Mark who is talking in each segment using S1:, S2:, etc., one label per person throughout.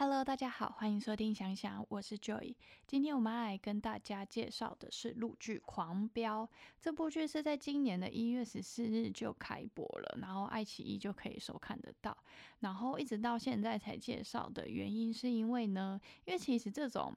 S1: Hello，大家好，欢迎收听想想，我是 Joy。今天我们要来跟大家介绍的是陆剧《狂飙》。这部剧是在今年的一月十四日就开播了，然后爱奇艺就可以收看得到。然后一直到现在才介绍的原因，是因为呢，因为其实这种，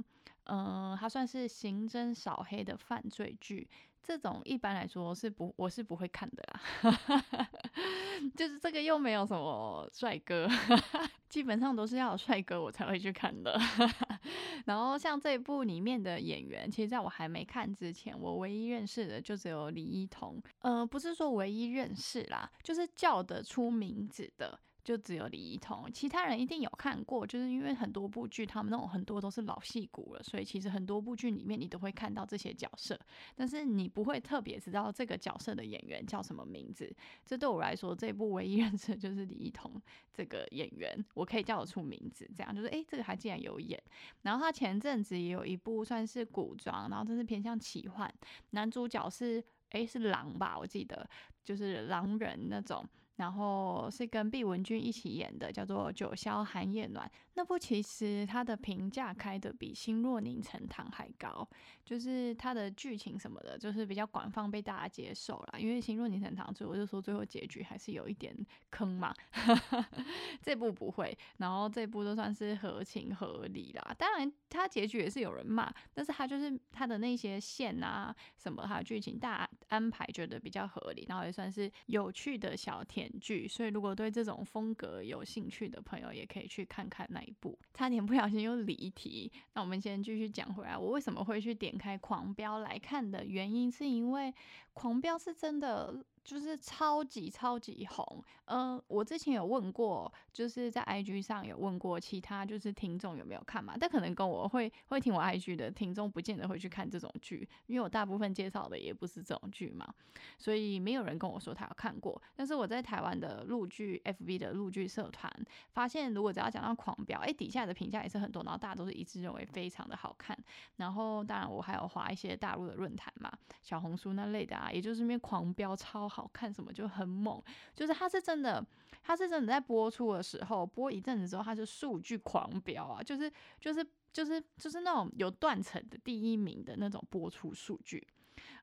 S1: 嗯，它算是刑侦扫黑的犯罪剧。这种一般来说是不，我是不会看的啦。就是这个又没有什么帅哥，基本上都是要有帅哥我才会去看的。然后像这一部里面的演员，其实在我还没看之前，我唯一认识的就只有李一桐。嗯，不是说唯一认识啦，就是叫得出名字的。就只有李一桐，其他人一定有看过，就是因为很多部剧，他们那种很多都是老戏骨了，所以其实很多部剧里面你都会看到这些角色，但是你不会特别知道这个角色的演员叫什么名字。这对我来说，这部唯一 认识的就是李一桐这个演员，我可以叫得出名字，这样就是诶，这个他竟然有演。然后他前阵子也有一部算是古装，然后这是偏向奇幻，男主角是诶，是狼吧，我记得就是狼人那种。然后是跟毕雯珺一起演的，叫做《九霄寒夜暖》。那部其实它的评价开的比《星若凝成糖》还高，就是它的剧情什么的，就是比较广泛被大家接受了。因为《星若凝成糖》所以我就说最后结局还是有一点坑嘛。这部不会，然后这部都算是合情合理啦。当然，它结局也是有人骂，但是它就是它的那些线啊什么，它剧情大安排觉得比较合理，然后也算是有趣的小甜。剧，所以如果对这种风格有兴趣的朋友，也可以去看看那一部。差点不小心又离题，那我们先继续讲回来。我为什么会去点开《狂飙》来看的原因，是因为《狂飙》是真的。就是超级超级红，嗯，我之前有问过，就是在 IG 上有问过其他就是听众有没有看嘛，但可能跟我会会听我 IG 的听众不见得会去看这种剧，因为我大部分介绍的也不是这种剧嘛，所以没有人跟我说他有看过。但是我在台湾的陆剧 FB 的陆剧社团发现，如果只要讲到狂飙，哎，底下的评价也是很多，然后大家都是一致认为非常的好看。然后当然我还有划一些大陆的论坛嘛，小红书那类的啊，也就是因为狂飙超。好看什么就很猛，就是它是真的，它是真的在播出的时候播一阵子之后，它是数据狂飙啊，就是就是就是就是那种有断层的第一名的那种播出数据。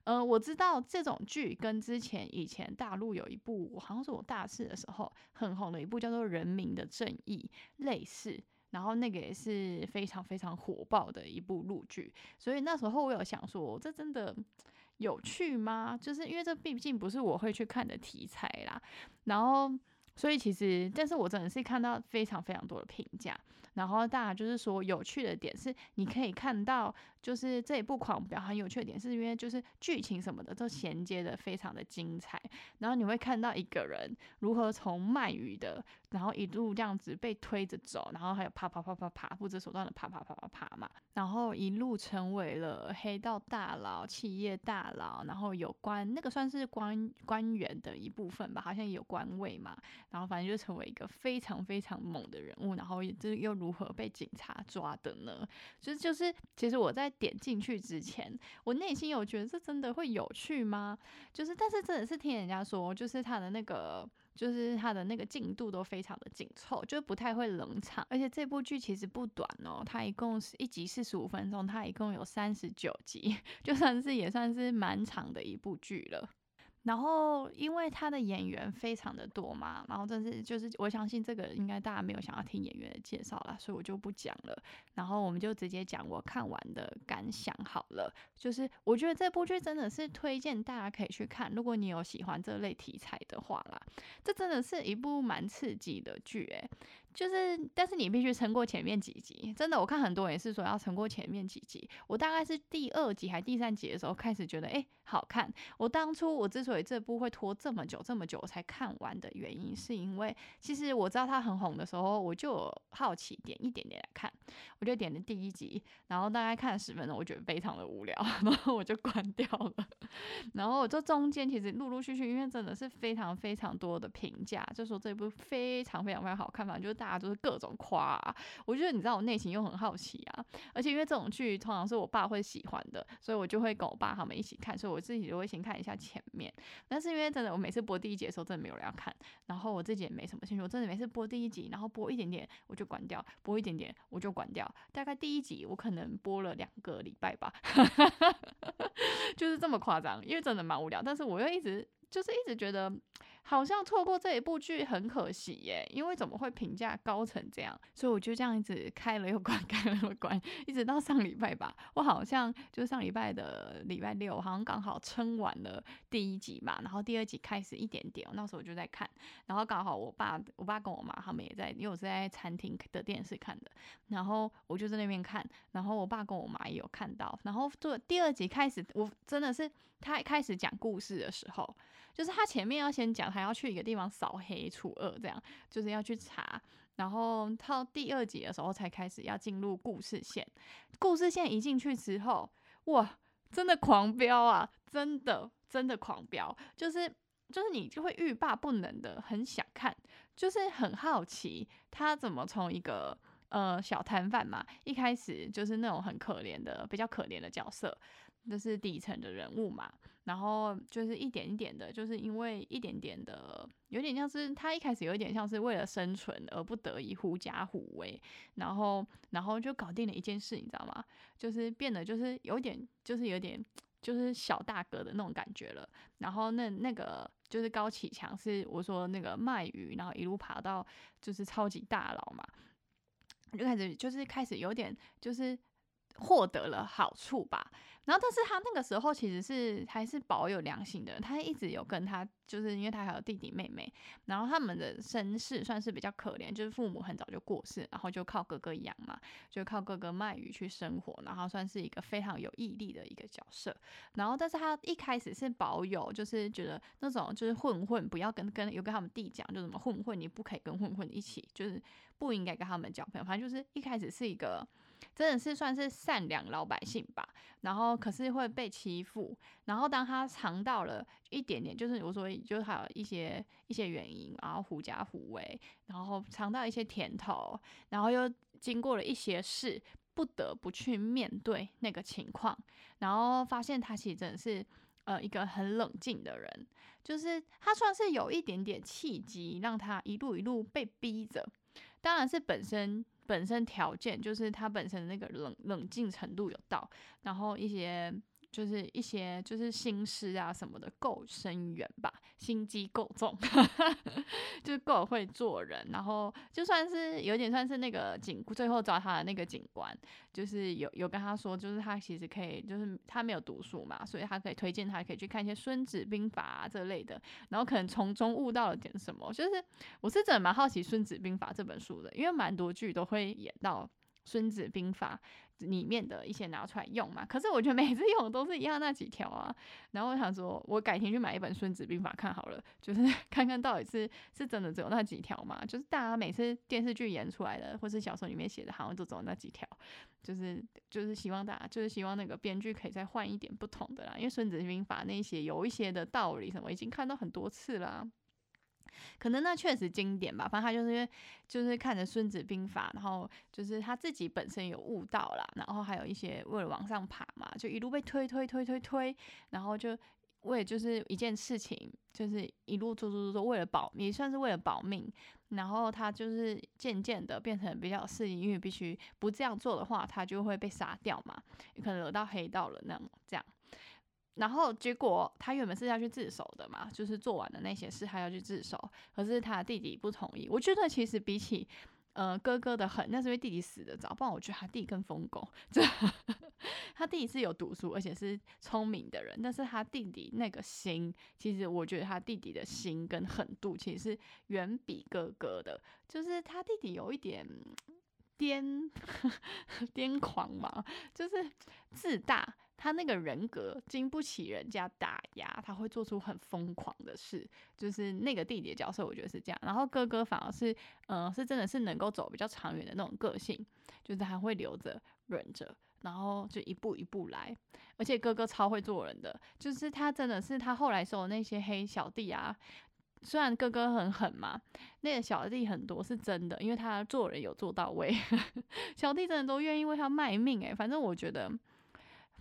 S1: 呃，我知道这种剧跟之前以前大陆有一部，好像是我大四的时候很红的一部叫做《人民的正义》类似，然后那个也是非常非常火爆的一部录剧，所以那时候我有想说，这真的。有趣吗？就是因为这毕竟不是我会去看的题材啦，然后。所以其实，但是我真的是看到非常非常多的评价，然后大家就是说有趣的点是，你可以看到就是这一部狂飙很有趣的点，是因为就是剧情什么的都衔接的非常的精彩，然后你会看到一个人如何从卖鱼的，然后一路这样子被推着走，然后还有啪啪啪啪啪不择手段的啪啪啪啪啪嘛，然后一路成为了黑道大佬、企业大佬，然后有关那个算是官官员的一部分吧，好像有官位嘛。然后反正就成为一个非常非常猛的人物，然后这又如何被警察抓的呢？就是就是，其实我在点进去之前，我内心有觉得这真的会有趣吗？就是，但是真的是听人家说，就是他的那个，就是它的那个进度都非常的紧凑，就不太会冷场。而且这部剧其实不短哦，它一共是一集四十五分钟，它一共有三十九集，就算是也算是蛮长的一部剧了。然后，因为他的演员非常的多嘛，然后这是就是我相信这个应该大家没有想要听演员的介绍啦，所以我就不讲了。然后我们就直接讲我看完的感想好了。就是我觉得这部剧真的是推荐大家可以去看，如果你有喜欢这类题材的话啦，这真的是一部蛮刺激的剧诶。就是，但是你必须撑过前面几集。真的，我看很多人是说要撑过前面几集。我大概是第二集还第三集的时候开始觉得，哎，好看。我当初我之所以这部会拖这么久这么久才看完的原因，是因为其实我知道它很红的时候，我就好奇点一点点来看。我就点了第一集，然后大概看了十分钟，我觉得非常的无聊，然后我就关掉了。然后这中间其实陆陆续续，因为真的是非常非常多的评价，就说这部非常非常非常好看嘛，就是大啊，就是各种夸。我觉得你知道我内心又很好奇啊，而且因为这种剧通常是我爸会喜欢的，所以我就会跟我爸他们一起看，所以我自己就会先看一下前面。但是因为真的我每次播第一集的时候，真的没有人要看，然后我自己也没什么兴趣，我真的每次播第一集，然后播一点点我就关掉，播一点点我就关掉。大概第一集我可能播了两个礼拜吧，就是这么夸张，因为真的蛮无聊。但是我又一直就是一直觉得。好像错过这一部剧很可惜耶，因为怎么会评价高成这样？所以我就这样一直开了又关，开了又关，一直到上礼拜吧。我好像就上礼拜的礼拜六，好像刚好撑完了第一集嘛，然后第二集开始一点点，那时候我就在看，然后刚好我爸、我爸跟我妈他们也在，因为我是在餐厅的电视看的，然后我就在那边看，然后我爸跟我妈也有看到，然后就第二集开始，我真的是他开始讲故事的时候。就是他前面要先讲，还要去一个地方扫黑除恶，这样就是要去查，然后到第二集的时候才开始要进入故事线。故事线一进去之后，哇，真的狂飙啊！真的真的狂飙，就是就是你就会欲罢不能的，很想看，就是很好奇他怎么从一个呃小摊贩嘛，一开始就是那种很可怜的、比较可怜的角色，就是底层的人物嘛。然后就是一点一点的，就是因为一点点的，有点像是他一开始有点像是为了生存而不得已狐假虎威，然后然后就搞定了一件事，你知道吗？就是变得就是有点就是有点就是小大哥的那种感觉了。然后那那个就是高启强是我说那个卖鱼，然后一路爬到就是超级大佬嘛，就开始就是开始有点就是获得了好处吧。然后，但是他那个时候其实是还是保有良心的，他一直有跟他，就是因为他还有弟弟妹妹，然后他们的身世算是比较可怜，就是父母很早就过世，然后就靠哥哥养嘛，就靠哥哥卖鱼去生活，然后算是一个非常有毅力的一个角色。然后，但是他一开始是保有，就是觉得那种就是混混不要跟跟有跟他们弟讲，就什么混混你不可以跟混混一起，就是不应该跟他们交朋友，反正就是一开始是一个。真的是算是善良老百姓吧，然后可是会被欺负，然后当他尝到了一点点，就是我说，就是还有一些一些原因，然后狐假虎威，然后尝到一些甜头，然后又经过了一些事，不得不去面对那个情况，然后发现他其实真的是呃一个很冷静的人，就是他算是有一点点契机，让他一路一路被逼着，当然是本身。本身条件就是他本身那个冷冷静程度有到，然后一些。就是一些就是心事啊什么的够深远吧，心机够重，就是够会做人。然后就算是有点算是那个警，最后找他的那个警官，就是有有跟他说，就是他其实可以，就是他没有读书嘛，所以他可以推荐他可以去看一些《孙子兵法》啊这类的，然后可能从中悟到了点什么。就是我是真的蛮好奇《孙子兵法》这本书的，因为蛮多剧都会演到。《孙子兵法》里面的一些拿出来用嘛，可是我觉得每次用都是一样那几条啊。然后我想说，我改天去买一本《孙子兵法》看好了，就是 看看到底是是真的只有那几条嘛？就是大家每次电视剧演出来的，或是小说里面写的，好像都只有那几条。就是就是希望大家，就是希望那个编剧可以再换一点不同的啦。因为《孙子兵法》那些有一些的道理什么，已经看到很多次啦。可能那确实经典吧，反正他就是因为就是看着《孙子兵法》，然后就是他自己本身有悟到啦，然后还有一些为了往上爬嘛，就一路被推推推推推，然后就为就是一件事情，就是一路做做做做，为了保也算是为了保命，然后他就是渐渐的变成比较适应，因为必须不这样做的话，他就会被杀掉嘛，有可能惹到黑道了那这样。然后结果他原本是要去自首的嘛，就是做完的那些事还要去自首，可是他弟弟不同意。我觉得其实比起呃哥哥的狠，那是因为弟弟死的早，不然我觉得他弟更疯狗。这他弟弟是有读书而且是聪明的人，但是他弟弟那个心，其实我觉得他弟弟的心跟狠度其实是远比哥哥的，就是他弟弟有一点癫 癫狂嘛，就是自大。他那个人格经不起人家打压，他会做出很疯狂的事。就是那个弟弟的角色，我觉得是这样。然后哥哥反而是，嗯，是真的是能够走比较长远的那种个性，就是还会留着忍着，然后就一步一步来。而且哥哥超会做人的，就是他真的是他后来收的那些黑小弟啊。虽然哥哥很狠嘛，那个小弟很多是真的，因为他做人有做到位，小弟真的都愿意为他卖命诶，反正我觉得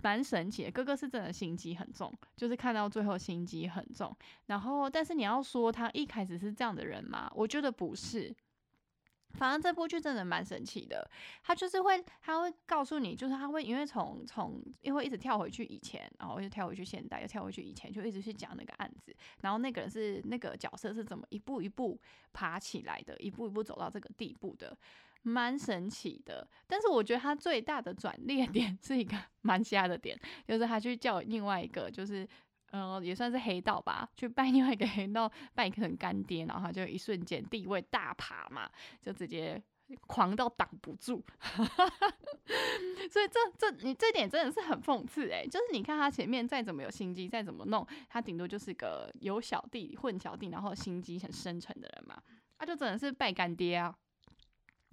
S1: 蛮神奇的。哥哥是真的心机很重，就是看到最后心机很重。然后，但是你要说他一开始是这样的人吗？我觉得不是。反正这部剧真的蛮神奇的，他就是会，他会告诉你，就是他会因为从从，因为一直跳回去以前，然后又跳回去现代，又跳回去以前，就一直去讲那个案子，然后那个人是那个角色是怎么一步一步爬起来的，一步一步走到这个地步的，蛮神奇的。但是我觉得他最大的转捩 点是一个蛮瞎的点，就是他去叫另外一个，就是。呃，也算是黑道吧，去拜另外一个黑道拜成干爹，然后他就一瞬间地位大爬嘛，就直接狂到挡不住。所以这这你这点真的是很讽刺诶，就是你看他前面再怎么有心机，再怎么弄，他顶多就是个有小弟混小弟，然后心机很深沉的人嘛，他就真的是拜干爹啊。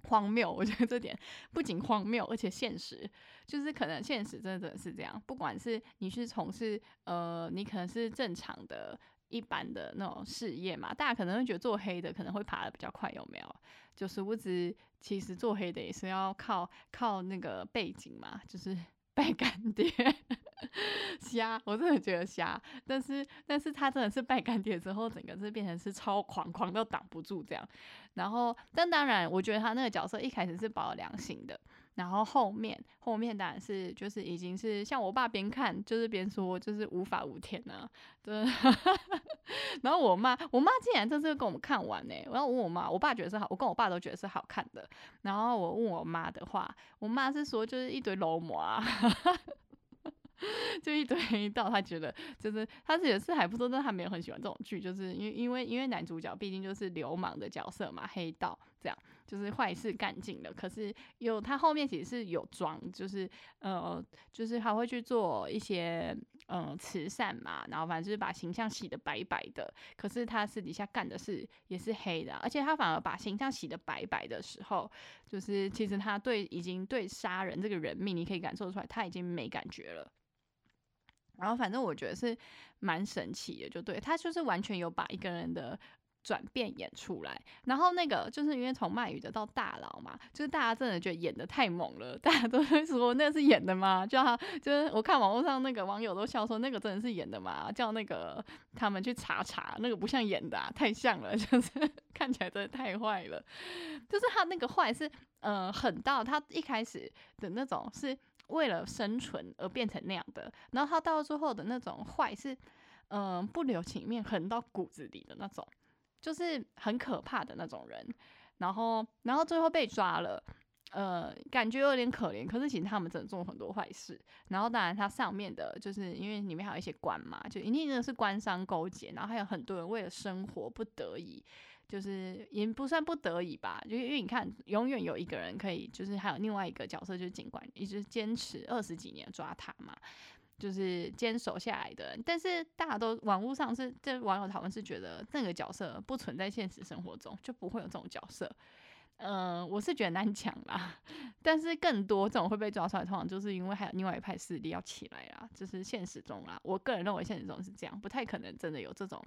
S1: 荒谬，我觉得这点不仅荒谬，而且现实，就是可能现实真的是这样。不管是你是从事呃，你可能是正常的、一般的那种事业嘛，大家可能会觉得做黑的可能会爬的比较快，有没有？就殊不知，其实做黑的也是要靠靠那个背景嘛，就是拜干爹。瞎，我真的觉得瞎，但是但是他真的是拜干爹之后，整个是变成是超狂，狂到挡不住这样。然后，但当然，我觉得他那个角色一开始是保有良心的，然后后面后面当然是就是已经是像我爸边看就是边说就是无法无天啊，对。然后我妈我妈竟然这次跟我们看完呢，然后问我妈，我爸觉得是好，我跟我爸都觉得是好看的。然后我问我妈的话，我妈是说就是一堆楼模啊。就一堆黑道，他觉得就是他也是还不错，但他没有很喜欢这种剧，就是因为因为因为男主角毕竟就是流氓的角色嘛，黑道这样就是坏事干尽了。可是有他后面其实是有装，就是呃就是他会去做一些嗯慈善嘛，然后反正就是把形象洗的白白的。可是他私底下干的是也是黑的，而且他反而把形象洗的白白的时候，就是其实他对已经对杀人这个人命，你可以感受出来他已经没感觉了。然后反正我觉得是蛮神奇的，就对他就是完全有把一个人的转变演出来。然后那个就是因为从卖鱼的到大佬嘛，就是大家真的觉得演的太猛了，大家都说那是演的吗？叫他就是我看网络上那个网友都笑说那个真的是演的吗？叫那个他们去查查，那个不像演的，啊太像了，就是看起来真的太坏了。就是他那个坏是呃狠到他一开始的那种是。为了生存而变成那样的，然后他到最后的那种坏是，嗯，不留情面、狠到骨子里的那种，就是很可怕的那种人。然后，然后最后被抓了，呃，感觉有点可怜。可是其实他们真的做了很多坏事。然后当然他上面的，就是因为里面还有一些官嘛，就一定的是官商勾结，然后还有很多人为了生活不得已。就是也不算不得已吧，就因为你看，永远有一个人可以，就是还有另外一个角色，就是警官，一直坚持二十几年抓他嘛，就是坚守下来的。但是大家都网络上是，这网友讨论是觉得那个角色不存在现实生活中，就不会有这种角色。嗯，我是觉得难讲啦，但是更多这种会被抓出来，通常就是因为还有另外一派势力要起来啦，就是现实中啦。我个人认为现实中是这样，不太可能真的有这种，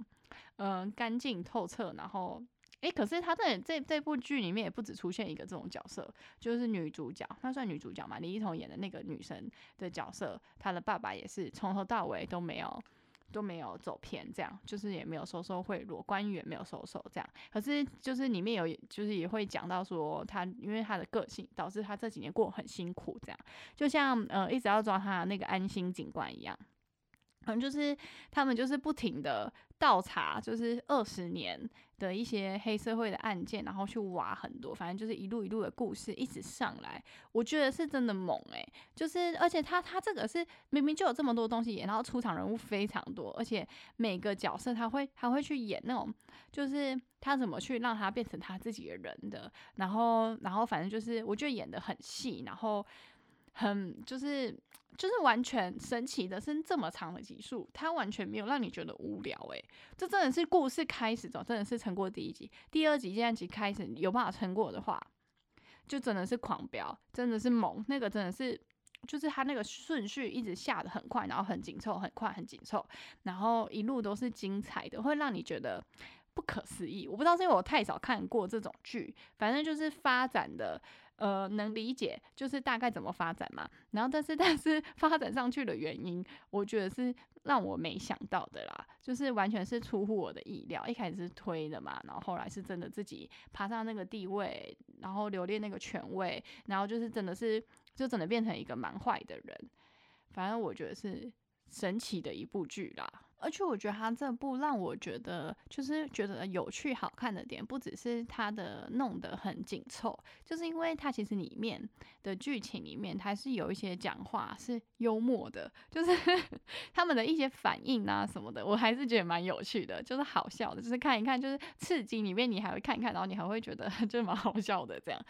S1: 嗯，干净透彻。然后，诶，可是他在这这部剧里面也不止出现一个这种角色，就是女主角，她算女主角嘛？李一桐演的那个女生的角色，她的爸爸也是从头到尾都没有。都没有走偏，这样就是也没有收受贿赂，官员没有收受这样。可是就是里面有，就是也会讲到说他因为他的个性导致他这几年过很辛苦，这样就像呃一直要抓他那个安心警官一样，反正就是他们就是不停的倒查，就是二十年。的一些黑社会的案件，然后去挖很多，反正就是一路一路的故事一直上来，我觉得是真的猛诶，就是而且他他这个是明明就有这么多东西演，然后出场人物非常多，而且每个角色他会他会去演那种，就是他怎么去让他变成他自己的人的，然后然后反正就是我觉得演的很细，然后。很就是就是完全神奇的是这么长的集数，它完全没有让你觉得无聊诶，这真的是故事开始走，真的是撑过第一集、第二集、第三集开始有办法撑过的话，就真的是狂飙，真的是猛，那个真的是就是它那个顺序一直下的很快，然后很紧凑，很快很紧凑，然后一路都是精彩的，会让你觉得不可思议。我不知道是因为我太少看过这种剧，反正就是发展的。呃，能理解，就是大概怎么发展嘛。然后，但是，但是发展上去的原因，我觉得是让我没想到的啦，就是完全是出乎我的意料。一开始是推的嘛，然后后来是真的自己爬上那个地位，然后留恋那个权位，然后就是真的是，就真的变成一个蛮坏的人。反正我觉得是神奇的一部剧啦。而且我觉得他这部让我觉得就是觉得有趣好看的点，不只是他的弄得很紧凑，就是因为他其实里面的剧情里面还是有一些讲话是幽默的，就是 他们的一些反应啊什么的，我还是觉得蛮有趣的，就是好笑的，就是看一看就是刺激里面你还会看一看，然后你还会觉得 就蛮好笑的，这样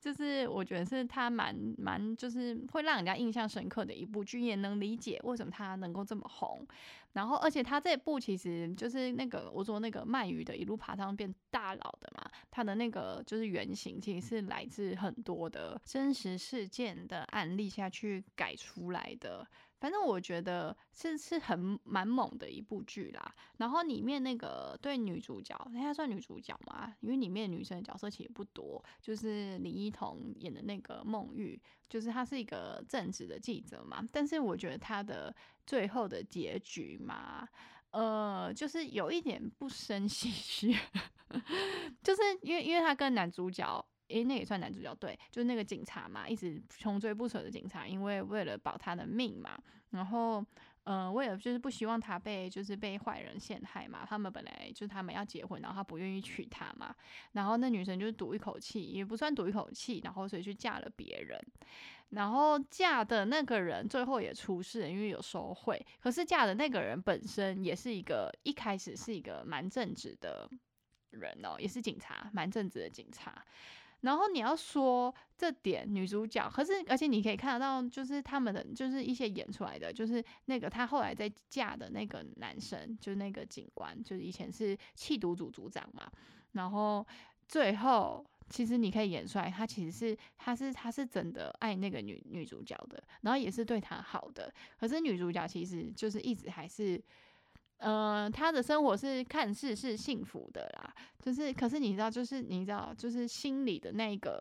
S1: 就是我觉得是他蛮蛮就是会让人家印象深刻的一部剧，也能理解为什么他能够这么红。然后，而且他这部其实就是那个我说那个鳗鱼的一路爬上变大佬的嘛，他的那个就是原型其实是来自很多的真实事件的案例下去改出来的。反正我觉得是是很蛮猛的一部剧啦。然后里面那个对女主角，应该算女主角嘛，因为里面女生的角色其实不多，就是李一桐演的那个孟玉，就是她是一个正直的记者嘛。但是我觉得她的最后的结局嘛，呃，就是有一点不生唏嘘，就是因为因为他跟男主角。诶，那也算男主角对，就是那个警察嘛，一直穷追不舍的警察，因为为了保他的命嘛，然后，呃，为了就是不希望他被就是被坏人陷害嘛，他们本来就是他们要结婚，然后他不愿意娶她嘛，然后那女生就是赌一口气，也不算赌一口气，然后所以去嫁了别人，然后嫁的那个人最后也出事，因为有收贿，可是嫁的那个人本身也是一个一开始是一个蛮正直的人哦，也是警察，蛮正直的警察。然后你要说这点女主角，可是而且你可以看得到，就是他们的就是一些演出来的，就是那个她后来在嫁的那个男生，就是那个警官，就是以前是缉毒组组长嘛。然后最后其实你可以演出来，他其实是他是他是真的爱那个女女主角的，然后也是对她好的。可是女主角其实就是一直还是。呃，他的生活是看似是幸福的啦，就是，可是你知道，就是你知道，就是心里的那一个，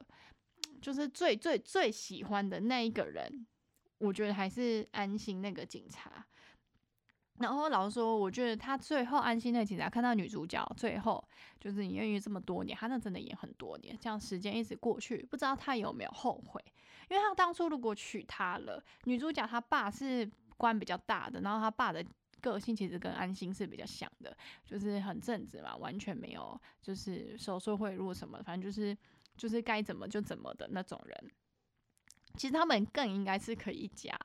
S1: 就是最最最喜欢的那一个人，我觉得还是安心那个警察。然后老实说，我觉得他最后安心那个警察看到女主角最后，就是你愿意这么多年，他那真的演很多年，这样时间一直过去，不知道他有没有后悔，因为他当初如果娶她了，女主角她爸是官比较大的，然后他爸的。个性其实跟安心是比较像的，就是很正直嘛，完全没有就是收受贿赂什么，反正就是就是该怎么就怎么的那种人。其实他们更应该是可以加，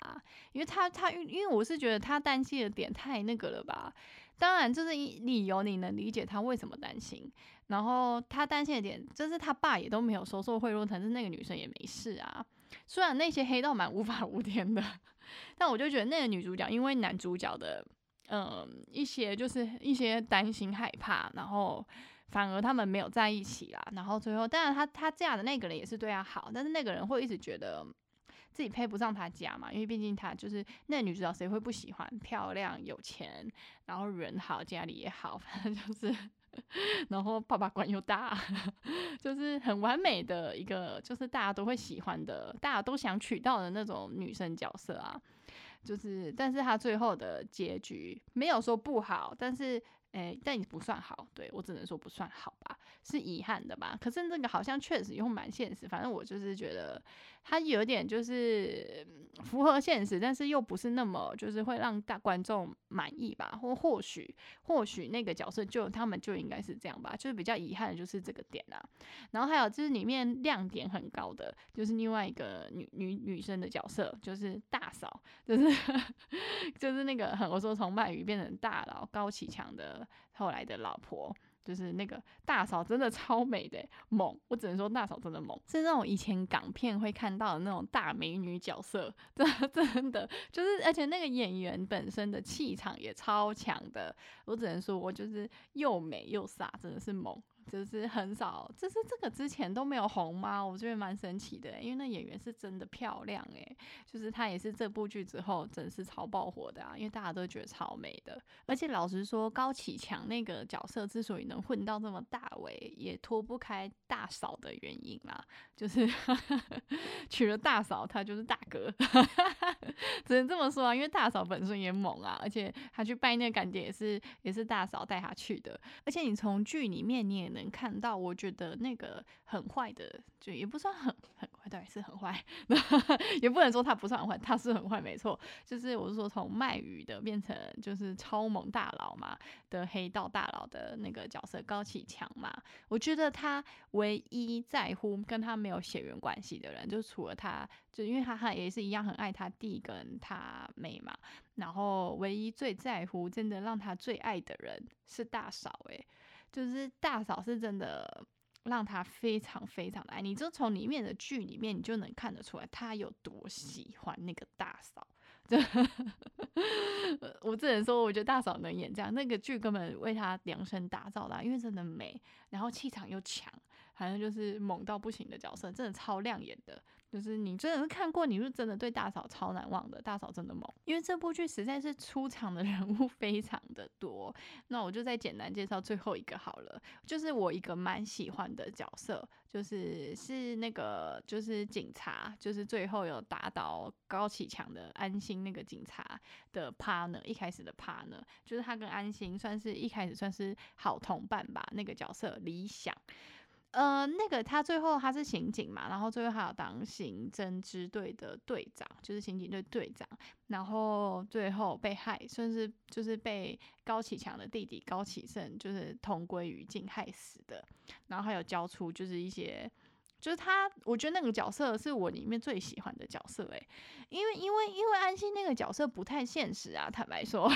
S1: 因为他他因为我是觉得他担心的点太那个了吧。当然就是理由你能理解他为什么担心，然后他担心的点就是他爸也都没有收受贿赂，可是那个女生也没事啊。虽然那些黑道蛮无法无天的，但我就觉得那个女主角因为男主角的。嗯，一些就是一些担心害怕，然后反而他们没有在一起啦。然后最后，当然他他嫁的那个人也是对他好，但是那个人会一直觉得自己配不上他家嘛，因为毕竟他就是那女主角，谁会不喜欢漂亮、有钱，然后人好，家里也好，反正就是，然后爸爸官又大，就是很完美的一个，就是大家都会喜欢的，大家都想娶到的那种女生角色啊。就是，但是他最后的结局没有说不好，但是，诶，但也不算好，对我只能说不算好吧，是遗憾的吧。可是那个好像确实又蛮现实，反正我就是觉得。他有点就是符合现实，但是又不是那么就是会让大观众满意吧？或或许或许那个角色就他们就应该是这样吧？就是比较遗憾的就是这个点啊。然后还有就是里面亮点很高的，就是另外一个女女女生的角色，就是大嫂，就是 就是那个我说从鳗鱼变成大佬高启强的后来的老婆。就是那个大嫂真的超美的猛，我只能说大嫂真的猛，是那种以前港片会看到的那种大美女角色，真真的就是，而且那个演员本身的气场也超强的，我只能说我就是又美又飒，真的是猛。就是很少，就是这个之前都没有红吗？我觉得蛮神奇的，因为那演员是真的漂亮诶，就是她也是这部剧之后真是超爆火的啊，因为大家都觉得超美的。而且老实说，高启强那个角色之所以能混到这么大位，也脱不开大嫂的原因啦，就是 娶了大嫂，他就是大哥，只能这么说啊。因为大嫂本身也猛啊，而且他去拜那个干爹也是也是大嫂带他去的，而且你从剧里面你也。能看到，我觉得那个很坏的，就也不算很很坏，对，是很坏，也不能说他不算很坏，他是很坏，没错。就是我是说，从卖鱼的变成就是超猛大佬嘛的黑道大佬的那个角色高启强嘛，我觉得他唯一在乎跟他没有血缘关系的人，就除了他，就因为他他也是一样很爱他弟跟他妹嘛，然后唯一最在乎，真的让他最爱的人是大嫂，诶。就是大嫂是真的让他非常非常的爱，你就从里面的剧里面你就能看得出来他有多喜欢那个大嫂。就我只能说，我觉得大嫂能演这样，那个剧根本为他量身打造的，因为真的美，然后气场又强，反正就是猛到不行的角色，真的超亮眼的。就是你真的是看过，你是真的对大嫂超难忘的。大嫂真的猛，因为这部剧实在是出场的 人物非常的多。那我就再简单介绍最后一个好了，就是我一个蛮喜欢的角色，就是是那个就是警察，就是最后有打倒高启强的安心那个警察的 partner，一开始的 partner，就是他跟安心算是一开始算是好同伴吧。那个角色理想。呃，那个他最后他是刑警嘛，然后最后还要当刑侦支队的队长，就是刑警队队长，然后最后被害，算是就是被高启强的弟弟高启胜就是同归于尽害死的，然后还有交出就是一些，就是他，我觉得那个角色是我里面最喜欢的角色诶，因为因为因为安心那个角色不太现实啊，坦白说，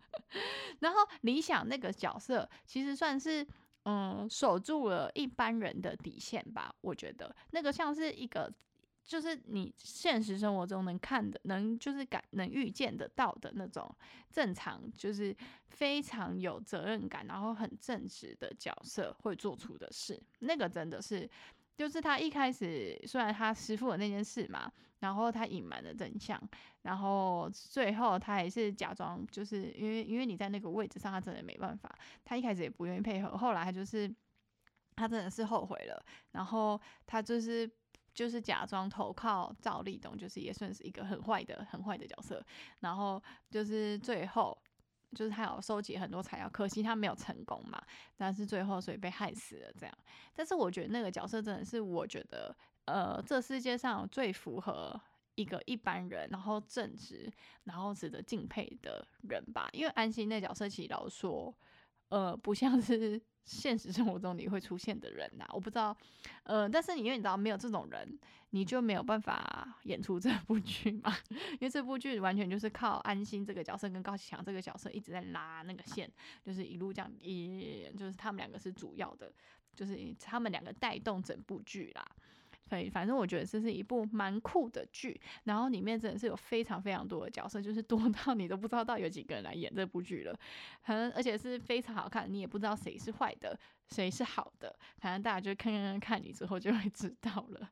S1: 然后理想那个角色其实算是。嗯，守住了一般人的底线吧。我觉得那个像是一个，就是你现实生活中能看的、能就是感、能预见得到的那种正常，就是非常有责任感，然后很正直的角色会做出的事。那个真的是，就是他一开始虽然他师傅的那件事嘛。然后他隐瞒了真相，然后最后他还是假装，就是因为因为你在那个位置上，他真的没办法。他一开始也不愿意配合，后来他就是他真的是后悔了，然后他就是就是假装投靠赵立东，就是也算是一个很坏的很坏的角色。然后就是最后就是他有收集很多材料，可惜他没有成功嘛，但是最后所以被害死了这样。但是我觉得那个角色真的是我觉得。呃，这世界上最符合一个一般人，然后正直，然后值得敬佩的人吧。因为安心那角色其实老说，呃，不像是现实生活中你会出现的人呐。我不知道，呃，但是你因为你知道没有这种人，你就没有办法演出这部剧嘛。因为这部剧完全就是靠安心这个角色跟高启强这个角色一直在拉那个线，就是一路这样，一就是他们两个是主要的，就是他们两个带动整部剧啦。对，反正我觉得这是一部蛮酷的剧，然后里面真的是有非常非常多的角色，就是多到你都不知道到有几个人来演这部剧了，很而且是非常好看，你也不知道谁是坏的。谁是好的？反正大家就看看看你之后就会知道了。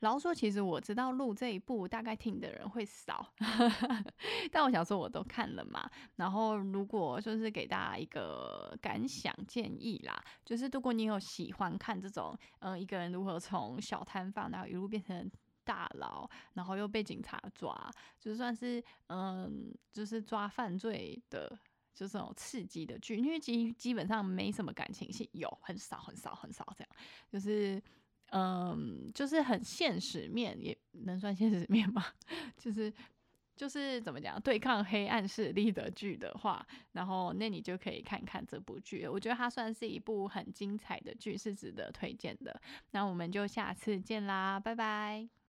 S1: 然后说，其实我知道录这一部大概听的人会少，但我想说我都看了嘛。然后如果就是给大家一个感想建议啦，就是如果你有喜欢看这种，嗯，一个人如何从小摊贩然后一路变成大佬，然后又被警察抓，就算是嗯，就是抓犯罪的。就这种刺激的剧，因为基基本上没什么感情戏，有很少很少很少这样，就是嗯，就是很现实面，也能算现实面吗？就是就是怎么讲，对抗黑暗势力的剧的话，然后那你就可以看看这部剧，我觉得它算是一部很精彩的剧，是值得推荐的。那我们就下次见啦，拜拜。